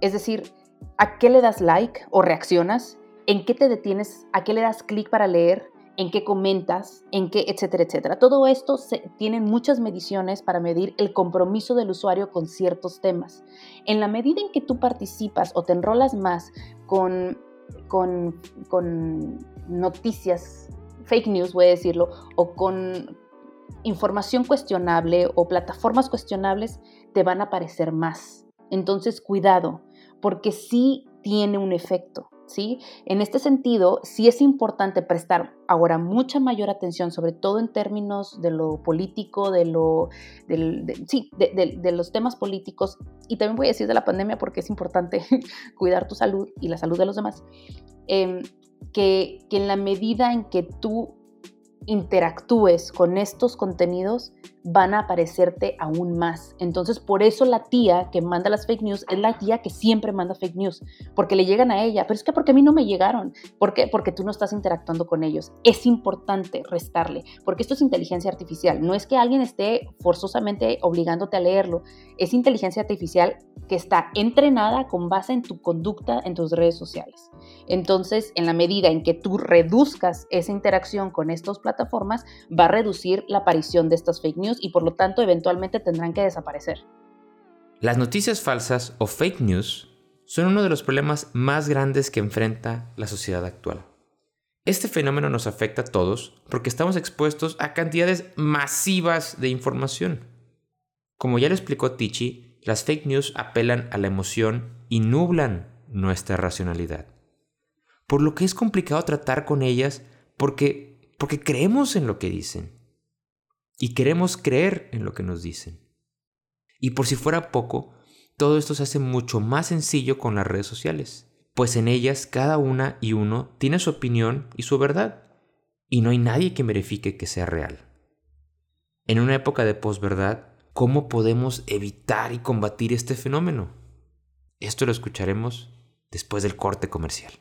Es decir, a qué le das like o reaccionas, en qué te detienes, a qué le das clic para leer, en qué comentas, en qué, etcétera, etcétera. Todo esto se, tiene muchas mediciones para medir el compromiso del usuario con ciertos temas. En la medida en que tú participas o te enrolas más con, con, con noticias, fake news, voy a decirlo, o con información cuestionable o plataformas cuestionables, te van a aparecer más. Entonces, cuidado, porque sí tiene un efecto. En este sentido, sí es importante prestar ahora mucha mayor atención, sobre todo en términos de lo político, de, los temas políticos, y también voy a decir de la pandemia porque es importante (laughs) cuidar tu salud y la salud de los demás, em, que en la medida en que tú interactúes con estos contenidos, van a aparecerte aún más. Entonces, por eso la tía que manda las fake news es la tía que siempre manda fake news, porque le llegan a ella. Pero es que porque a mí no me llegaron. ¿Por qué? Porque tú no estás interactuando con ellos. Es importante restarle, porque esto es inteligencia artificial. No es que alguien esté forzosamente obligándote a leerlo. Es inteligencia artificial que está entrenada con base en tu conducta en tus redes sociales. Entonces, en la medida en que tú reduzcas esa interacción con estas plataformas, va a reducir la aparición de estas fake news y por lo tanto eventualmente tendrán que desaparecer. Las noticias falsas o fake news son uno de los problemas más grandes que enfrenta la sociedad actual. Este fenómeno nos afecta a todos porque estamos expuestos a cantidades masivas de información. Como ya lo explicó Tichi, las fake news apelan a la emoción y nublan nuestra racionalidad. Por lo que es complicado tratar con ellas porque, porque creemos en lo que dicen y queremos creer en lo que nos dicen. Y por si fuera poco, todo esto se hace mucho más sencillo con las redes sociales, pues en ellas cada una y uno tiene su opinión y su verdad, y no hay nadie que verifique que sea real. En una época de posverdad, ¿cómo podemos evitar y combatir este fenómeno? Esto lo escucharemos después del corte comercial.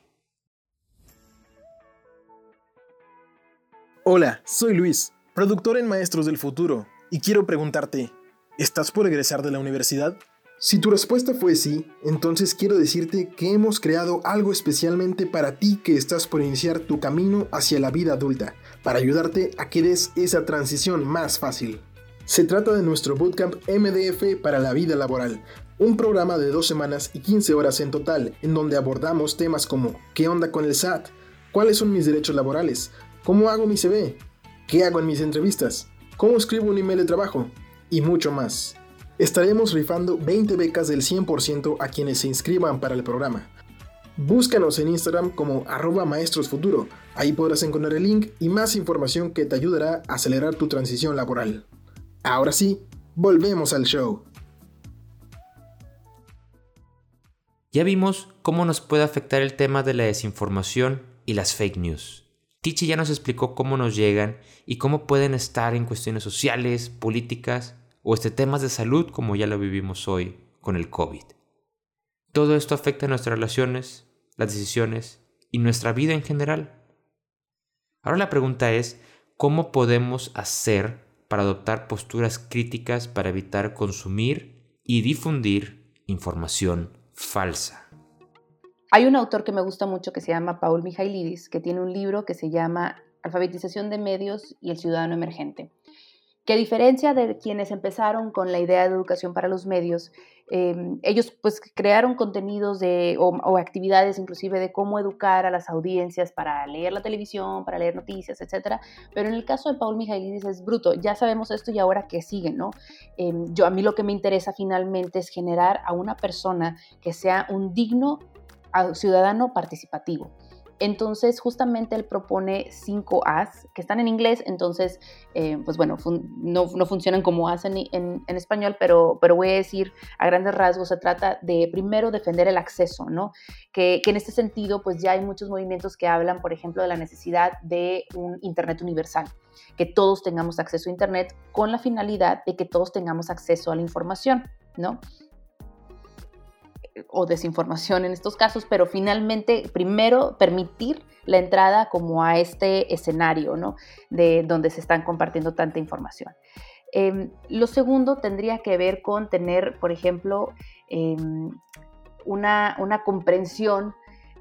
Hola, soy Luis productor en Maestros del Futuro, y quiero preguntarte, ¿estás por egresar de la universidad? Si tu respuesta fue sí, entonces quiero decirte que hemos creado algo especialmente para ti que estás por iniciar tu camino hacia la vida adulta, para ayudarte a que des esa transición más fácil. Se trata de nuestro Bootcamp MDF para la vida laboral, un programa de dos semanas y 15 horas en total, en donde abordamos temas como ¿qué onda con el SAT? ¿Cuáles son mis derechos laborales? ¿Cómo hago mi CV? Qué hago en mis entrevistas, cómo escribo un email de trabajo y mucho más. Estaremos rifando 20 becas del 100% a quienes se inscriban para el programa. Búscanos en Instagram como arroba maestrosfuturo. Ahí podrás encontrar el link y más información que te ayudará a acelerar tu transición laboral. Ahora sí, volvemos al show. Ya vimos cómo nos puede afectar el tema de la desinformación y las fake news. Tichi ya nos explicó cómo nos llegan y cómo pueden estar en cuestiones sociales, políticas o este temas de salud como ya lo vivimos hoy con el COVID. Todo esto afecta nuestras relaciones, las decisiones y nuestra vida en general. Ahora la pregunta es, ¿cómo podemos hacer para adoptar posturas críticas para evitar consumir y difundir información falsa? Hay un autor que me gusta mucho que se llama Paul Mihailidis, que tiene un libro que se llama Alfabetización de Medios y el Ciudadano Emergente, que a diferencia de quienes empezaron con la idea de educación para los medios, em, ellos pues crearon contenidos de, o, actividades inclusive de cómo educar a las audiencias para leer la televisión, para leer noticias, etc. Pero en el caso de Paul Mihailidis es bruto, ya sabemos esto y ahora qué sigue, ¿no? Em, yo, a mí lo que me interesa finalmente es generar a una persona que sea un digno ciudadano participativo. Entonces, justamente él propone cinco As que están en inglés, entonces, eh, pues bueno, no, funcionan como As en, en, español, pero, pero voy a decir a grandes rasgos, se trata de primero defender el acceso, ¿no? Que, que, en este sentido, pues ya hay muchos movimientos que hablan, por ejemplo, de la necesidad de un Internet universal, que todos tengamos acceso a Internet con la finalidad de que todos tengamos acceso a la información, ¿no? O desinformación en estos casos, pero finalmente primero permitir la entrada como a este escenario, ¿no? De donde se están compartiendo tanta información. Em, lo segundo tendría que ver con tener, por ejemplo, em, una, comprensión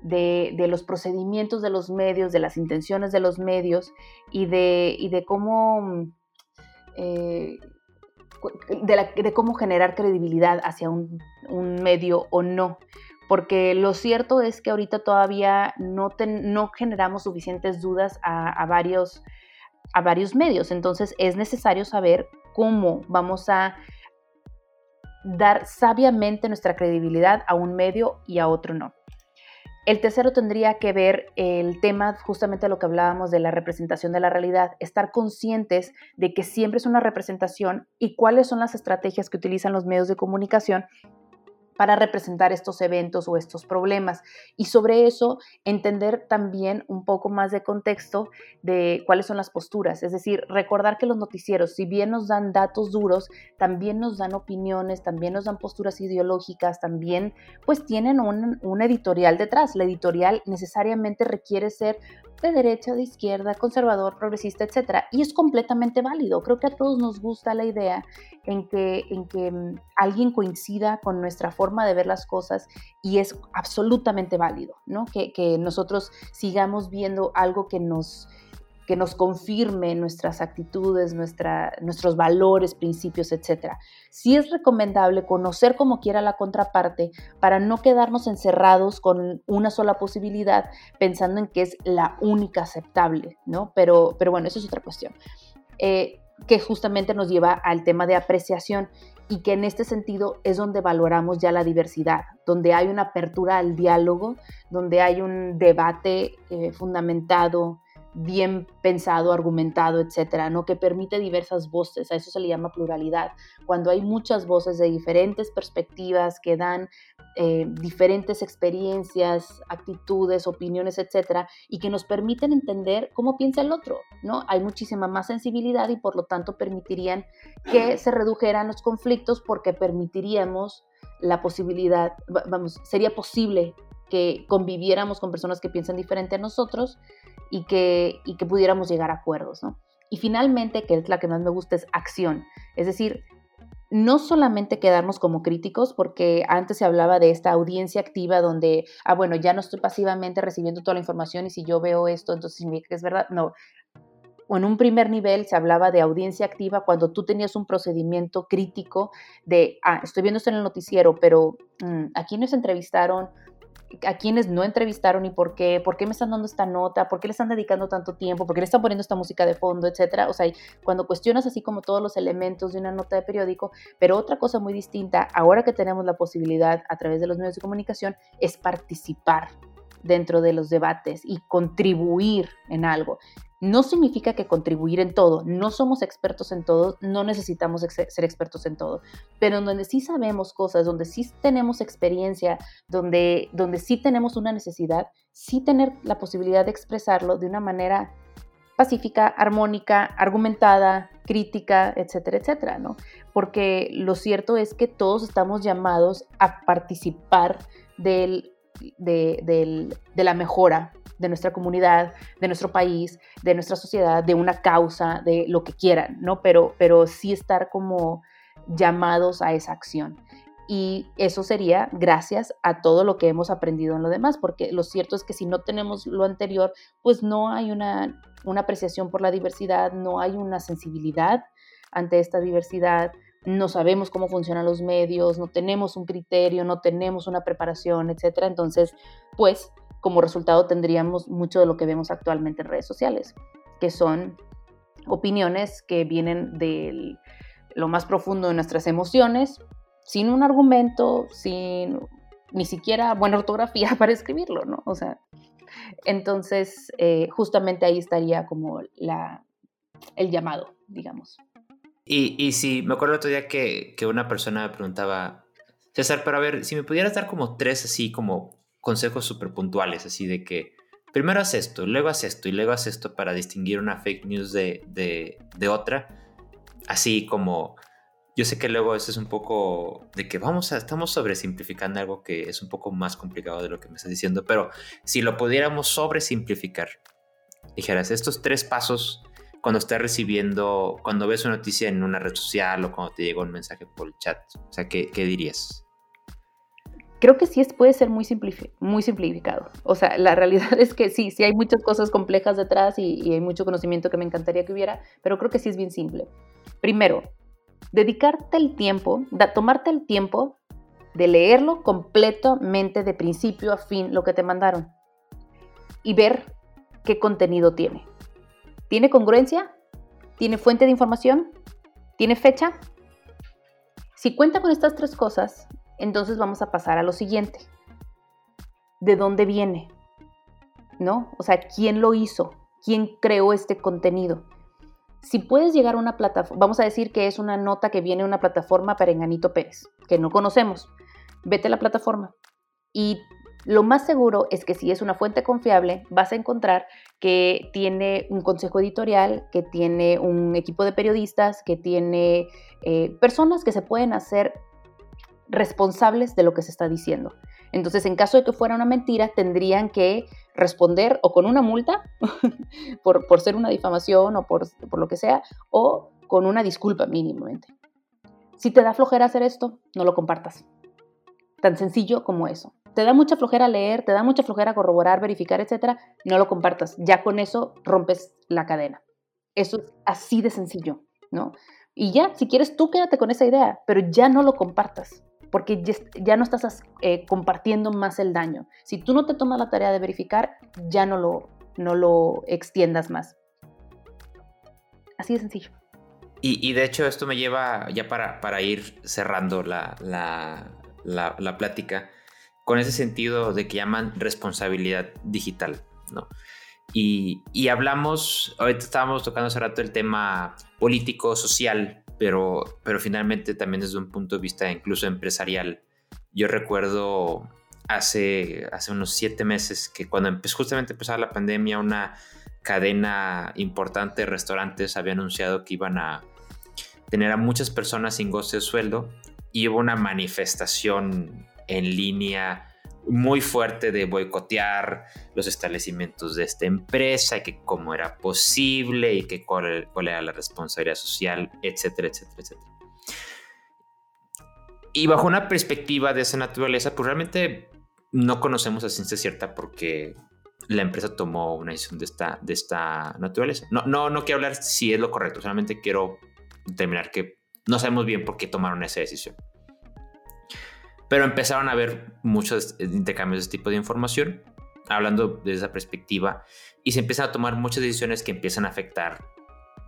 de, los procedimientos de los medios, de las intenciones de los medios y de, de cómo eh, de, cómo generar credibilidad hacia un, medio o no. Porque lo cierto es que ahorita todavía no, no generamos suficientes dudas a, varios, a varios medios. Entonces es necesario saber cómo vamos a dar sabiamente nuestra credibilidad a un medio y a otro no. El tercero tendría que ver el tema justamente de lo que hablábamos de la representación de la realidad, estar conscientes de que siempre es una representación y cuáles son las estrategias que utilizan los medios de comunicación para representar estos eventos o estos problemas. Y sobre eso, entender también un poco más de contexto de cuáles son las posturas. Es decir, recordar que los noticieros, si bien nos dan datos duros, también nos dan opiniones, también nos dan posturas ideológicas, también pues tienen un, un editorial detrás. La editorial necesariamente requiere ser de derecha, de izquierda, conservador, progresista, etc. Y es completamente válido. Creo que a todos nos gusta la idea en que, en que mm, alguien coincida con nuestra forma de ver las cosas y es absolutamente válido, ¿no? Que, que nosotros sigamos viendo algo que nos que nos confirme nuestras actitudes, nuestra, nuestros valores, principios, etc. Sí es recomendable conocer como quiera la contraparte para no quedarnos encerrados con una sola posibilidad pensando en que es la única aceptable, ¿no? Pero, pero bueno, eso es otra cuestión. Eh, que justamente nos lleva al tema de apreciación y que en este sentido es donde valoramos ya la diversidad, donde hay una apertura al diálogo, donde hay un debate eh, fundamentado, bien pensado, argumentado, etcétera, ¿no? Que permite diversas voces, a eso se le llama pluralidad. Cuando hay muchas voces de diferentes perspectivas que dan eh, diferentes experiencias, actitudes, opiniones, etcétera, y que nos permiten entender cómo piensa el otro, ¿no? Hay muchísima más sensibilidad y por lo tanto permitirían que (clears throat) se redujeran los conflictos porque permitiríamos la posibilidad, vamos, sería posible que conviviéramos con personas que piensan diferente a nosotros y que, y que pudiéramos llegar a acuerdos, ¿no? Y finalmente, que es la que más me gusta, es acción. Es decir, no solamente quedarnos como críticos, porque antes se hablaba de esta audiencia activa donde, ah, bueno, ya no estoy pasivamente recibiendo toda la información y si yo veo esto, entonces significa es verdad. No. En un primer nivel se hablaba de audiencia activa cuando tú tenías un procedimiento crítico de, ah, estoy viendo esto en el noticiero, pero mm, aquí nos entrevistaron a quienes no entrevistaron y por qué, por qué me están dando esta nota, por qué le están dedicando tanto tiempo, por qué le están poniendo esta música de fondo, etcétera. O sea, cuando cuestionas así como todos los elementos de una nota de periódico, pero otra cosa muy distinta, ahora que tenemos la posibilidad a través de los medios de comunicación, es participar dentro de los debates y contribuir en algo. No significa que contribuir en todo, no somos expertos en todo, no necesitamos ser expertos en todo, pero donde sí sabemos cosas, donde sí tenemos experiencia, donde, donde sí tenemos una necesidad, sí tener la posibilidad de expresarlo de una manera pacífica, armónica, argumentada, crítica, etcétera, etcétera, ¿no? Porque lo cierto es que todos estamos llamados a participar del, de la mejora de nuestra comunidad, de nuestro país, de nuestra sociedad, de una causa, de lo que quieran, ¿no? Pero, pero sí estar como llamados a esa acción. Y eso sería gracias a todo lo que hemos aprendido en lo demás, porque lo cierto es que si no tenemos lo anterior, pues no hay una, una apreciación por la diversidad, no hay una sensibilidad ante esta diversidad, no sabemos cómo funcionan los medios, no tenemos un criterio, no tenemos una preparación, etcétera. Entonces, pues como resultado tendríamos mucho de lo que vemos actualmente en redes sociales, que son opiniones que vienen de lo más profundo de nuestras emociones, sin un argumento, sin ni siquiera buena ortografía (laughs) para escribirlo, ¿no? O sea, entonces eh, justamente ahí estaría como la, el llamado, digamos. Y, y sí, me acuerdo otro día que, que una persona me preguntaba, César, pero a ver, si me pudieras dar como tres así como consejos súper puntuales, así de que primero haz esto, luego haz esto y luego haz esto para distinguir una fake news de, de, de otra, así como yo sé que luego eso es un poco de que vamos a, estamos sobresimplificando algo que es un poco más complicado de lo que me estás diciendo, pero si lo pudiéramos sobresimplificar, dijeras estos tres pasos cuando estás recibiendo, cuando ves una noticia en una red social o cuando te llega un mensaje por el chat, o sea, ¿qué, dirías? Creo que sí es, puede ser muy, muy simplificado. O sea, la realidad (laughs) es que sí, sí hay muchas cosas complejas detrás y, hay mucho conocimiento que me encantaría que hubiera, pero creo que sí es bien simple. Primero, dedicarte el tiempo, tomarte el tiempo de leerlo completamente de principio a fin lo que te mandaron y ver qué contenido tiene. ¿Tiene congruencia? ¿Tiene fuente de información? ¿Tiene fecha? Si cuenta con estas tres cosas, entonces vamos a pasar a lo siguiente. ¿De dónde viene? ¿No? O sea, ¿quién lo hizo? ¿Quién creó este contenido? si puedes llegar a una plataforma, vamos a decir que es una nota que viene de una plataforma para Enganito Pérez, que no conocemos, vete a la plataforma y lo más seguro es que si es una fuente confiable, vas a encontrar que tiene un consejo editorial, que tiene un equipo de periodistas, que tiene eh, personas que se pueden hacer responsables de lo que se está diciendo. Entonces, en caso de que fuera una mentira, tendrían que responder o con una multa (laughs) por, por, ser una difamación o por, por lo que sea, o con una disculpa mínimamente. Si te da flojera hacer esto, no lo compartas. Tan sencillo como eso. Te da mucha flojera leer, te da mucha flojera corroborar, verificar, etcétera, no lo compartas. Ya con eso rompes la cadena. Eso es así de sencillo, ¿no? Y ya, si quieres, tú quédate con esa idea, pero ya no lo compartas porque ya, no estás eh, compartiendo más el daño. Si tú no te tomas la tarea de verificar, ya no lo, no lo extiendas más. Así de sencillo. Y, de hecho esto me lleva ya para, para ir cerrando la, la, la, plática con ese sentido de que llaman responsabilidad digital, ¿no? Y, y, hablamos, ahorita estábamos tocando hace rato el tema político, social, pero, pero finalmente también desde un punto de vista incluso empresarial. Yo recuerdo hace, hace unos siete meses que cuando empezó, justamente empezaba la pandemia, una cadena importante de restaurantes había anunciado que iban a tener a muchas personas sin goce de sueldo y hubo una manifestación en línea muy fuerte de boicotear los establecimientos de esta empresa y que cómo era posible y que cuál, era la responsabilidad social, etcétera, etcétera, etcétera. Y bajo una perspectiva de esa naturaleza, pues realmente no conocemos a ciencia cierta porque la empresa tomó una decisión de esta, de esta naturaleza. No, no, no quiero hablar si es lo correcto, solamente quiero determinar que no sabemos bien por qué tomaron esa decisión. Pero empezaron a haber muchos intercambios de este tipo de información, hablando desde esa perspectiva, y se empiezan a tomar muchas decisiones que empiezan a afectar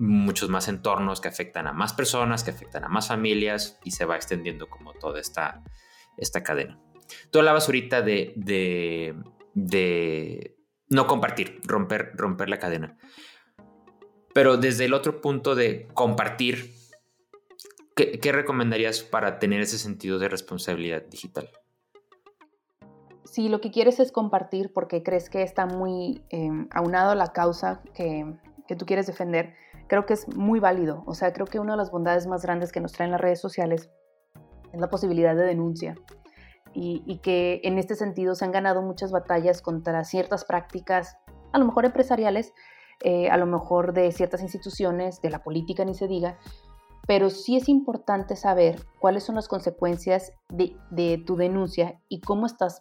muchos más entornos, que afectan a más personas, que afectan a más familias, y se va extendiendo como toda esta, esta cadena. Tú hablabas ahorita de, de, de no compartir, romper, romper la cadena. Pero desde el otro punto de compartir, ¿Qué, recomendarías para tener ese sentido de responsabilidad digital? Si lo que quieres es compartir porque crees que está muy em, aunado a la causa que, que tú quieres defender, creo que es muy válido. O sea, creo que una de las bondades más grandes que nos traen las redes sociales es la posibilidad de denuncia. Y, y, que en este sentido se han ganado muchas batallas contra ciertas prácticas, a lo mejor empresariales, eh, a lo mejor de ciertas instituciones, de la política ni se diga, pero sí es importante saber cuáles son las consecuencias de, tu denuncia y cómo estás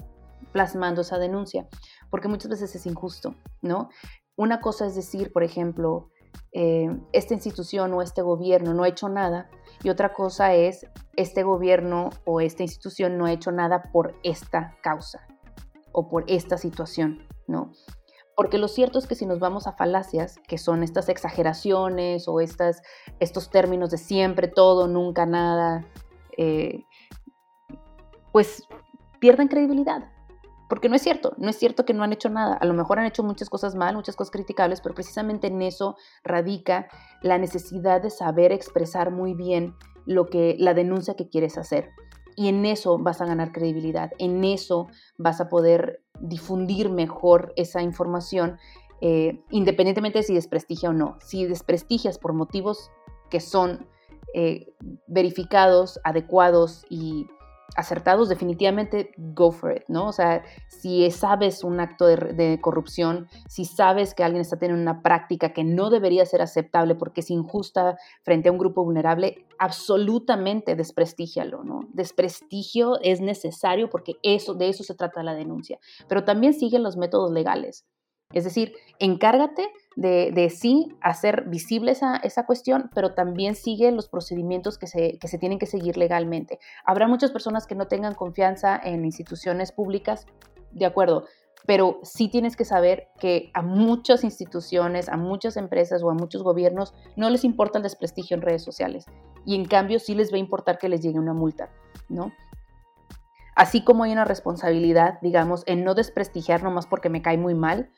plasmando esa denuncia, porque muchas veces es injusto, ¿no? Una cosa es decir, por ejemplo, eh, esta institución o este gobierno no ha hecho nada, y otra cosa es, este gobierno o esta institución no ha hecho nada por esta causa o por esta situación, ¿no? Porque lo cierto es que si nos vamos a falacias, que son estas exageraciones o estas, estos términos de siempre, todo, nunca, nada, eh, pues pierden credibilidad. Porque no es cierto, no es cierto que no han hecho nada. A lo mejor han hecho muchas cosas mal, muchas cosas criticables, pero precisamente en eso radica la necesidad de saber expresar muy bien lo que la denuncia que quieres hacer. Y en eso vas a ganar credibilidad, en eso vas a poder difundir mejor esa información, eh, independientemente de si desprestigia o no. Si desprestigias por motivos que son eh, verificados, adecuados y acertados, definitivamente go for it, ¿no? O sea, si sabes un acto de, corrupción, si sabes que alguien está teniendo una práctica que no debería ser aceptable porque es injusta frente a un grupo vulnerable, absolutamente desprestígialo, ¿no? Desprestigio es necesario porque eso, de eso se trata la denuncia. Pero también siguen los métodos legales. Es decir, encárgate de, sí hacer visible esa, esa, cuestión, pero también sigue los procedimientos que se, que se tienen que seguir legalmente. Habrá muchas personas que no tengan confianza en instituciones públicas, de acuerdo, pero sí tienes que saber que a muchas instituciones, a muchas empresas o a muchos gobiernos no les importa el desprestigio en redes sociales y en cambio sí les va a importar que les llegue una multa, ¿no? Así como hay una responsabilidad, digamos, en no desprestigiar nomás porque me cae muy mal,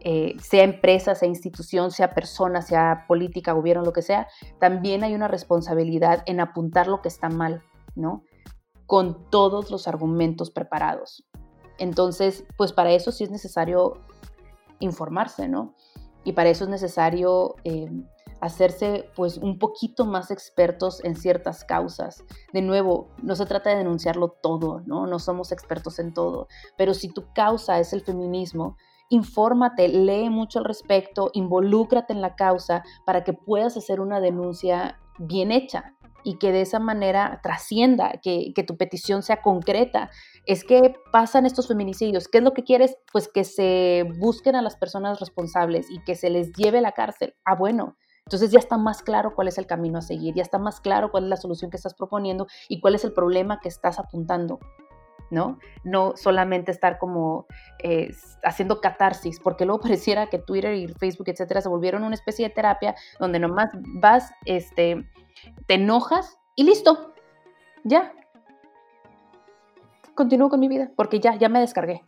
eh, sea empresa, sea institución, sea persona, sea política, gobierno, lo que sea, también hay una responsabilidad en apuntar lo que está mal, ¿no? Con todos los argumentos preparados. Entonces, pues para eso sí es necesario informarse, ¿no? Y para eso es necesario eh, hacerse pues un poquito más expertos en ciertas causas. De nuevo, no se trata de denunciarlo todo, ¿no? No somos expertos en todo, pero si tu causa es el feminismo, infórmate, lee mucho al respecto, involúcrate en la causa para que puedas hacer una denuncia bien hecha y que de esa manera trascienda, que, tu petición sea concreta. Es que pasan estos feminicidios. ¿Qué es lo que quieres? Pues que se busquen a las personas responsables y que se les lleve a la cárcel. Ah, bueno. Entonces ya está más claro cuál es el camino a seguir, ya está más claro cuál es la solución que estás proponiendo y cuál es el problema que estás apuntando. ¿No? No solamente estar como eh, haciendo catarsis, porque luego (laughs) pareciera que Twitter y Facebook, etcétera, se volvieron una especie de terapia donde nomás vas, este, te enojas y listo, ya. Continúo con mi vida, porque ya, ya me descargué,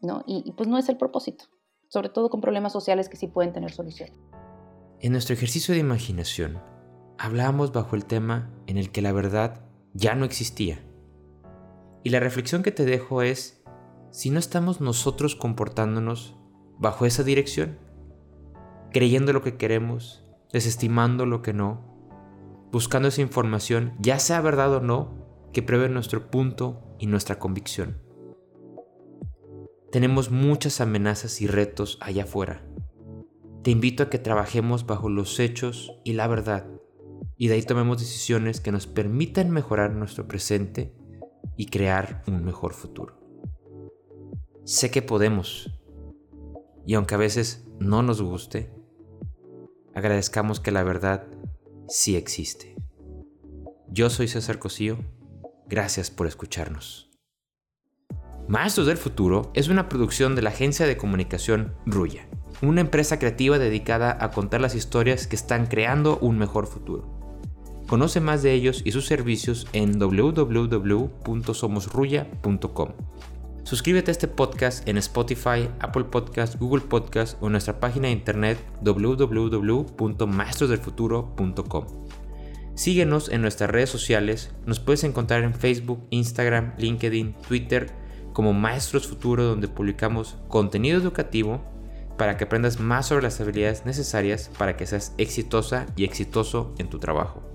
¿no? Y, pues no es el propósito, sobre todo con problemas sociales que sí pueden tener solución. En nuestro ejercicio de imaginación, hablábamos bajo el tema en el que la verdad ya no existía y la reflexión que te dejo es, si no estamos nosotros comportándonos bajo esa dirección, creyendo lo que queremos, desestimando lo que no, buscando esa información, ya sea verdad o no, que pruebe nuestro punto y nuestra convicción. Tenemos muchas amenazas y retos allá afuera. Te invito a que trabajemos bajo los hechos y la verdad, y de ahí tomemos decisiones que nos permitan mejorar nuestro presente y crear un mejor futuro. Sé que podemos, y aunque a veces no nos guste, agradezcamos que la verdad sí existe. Yo soy César Cosío, gracias por escucharnos. Maestros del Futuro es una producción de la agencia de comunicación Ruya, una empresa creativa dedicada a contar las historias que están creando un mejor futuro. Conoce más de ellos y sus servicios en www.somosruya.com. Suscríbete a este podcast en Spotify, Apple Podcast, Google Podcast o en nuestra página de internet www.maestrosdelfuturo.com. Síguenos en nuestras redes sociales, nos puedes encontrar en Facebook, Instagram, LinkedIn, Twitter como Maestros Futuro donde publicamos contenido educativo para que aprendas más sobre las habilidades necesarias para que seas exitosa y exitoso en tu trabajo.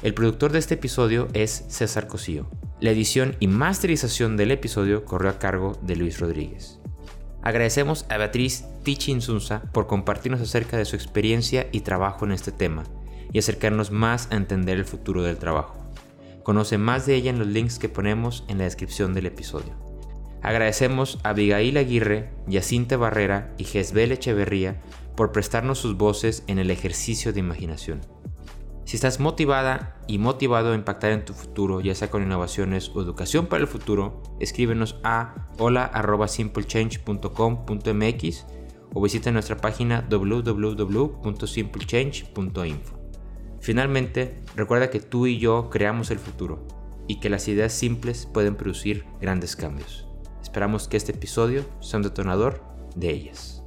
El productor de este episodio es César Cosío. La edición y masterización del episodio corrió a cargo de Luis Rodríguez. Agradecemos a Beatriz Tichinsunza por compartirnos acerca de su experiencia y trabajo en este tema y acercarnos más a entender el futuro del trabajo. Conoce más de ella en los links que ponemos en la descripción del episodio. Agradecemos a Abigail Aguirre, Yacinta Barrera y Jezbel Echeverría por prestarnos sus voces en el ejercicio de imaginación. Si estás motivada y motivado a impactar en tu futuro, ya sea con innovaciones o educación para el futuro, escríbenos a hola.simplechange.com.mx o visita nuestra página www.simplechange.info. Finalmente, recuerda que tú y yo creamos el futuro. y que las ideas simples pueden producir grandes cambios. Esperamos que este episodio sea un detonador de ellas.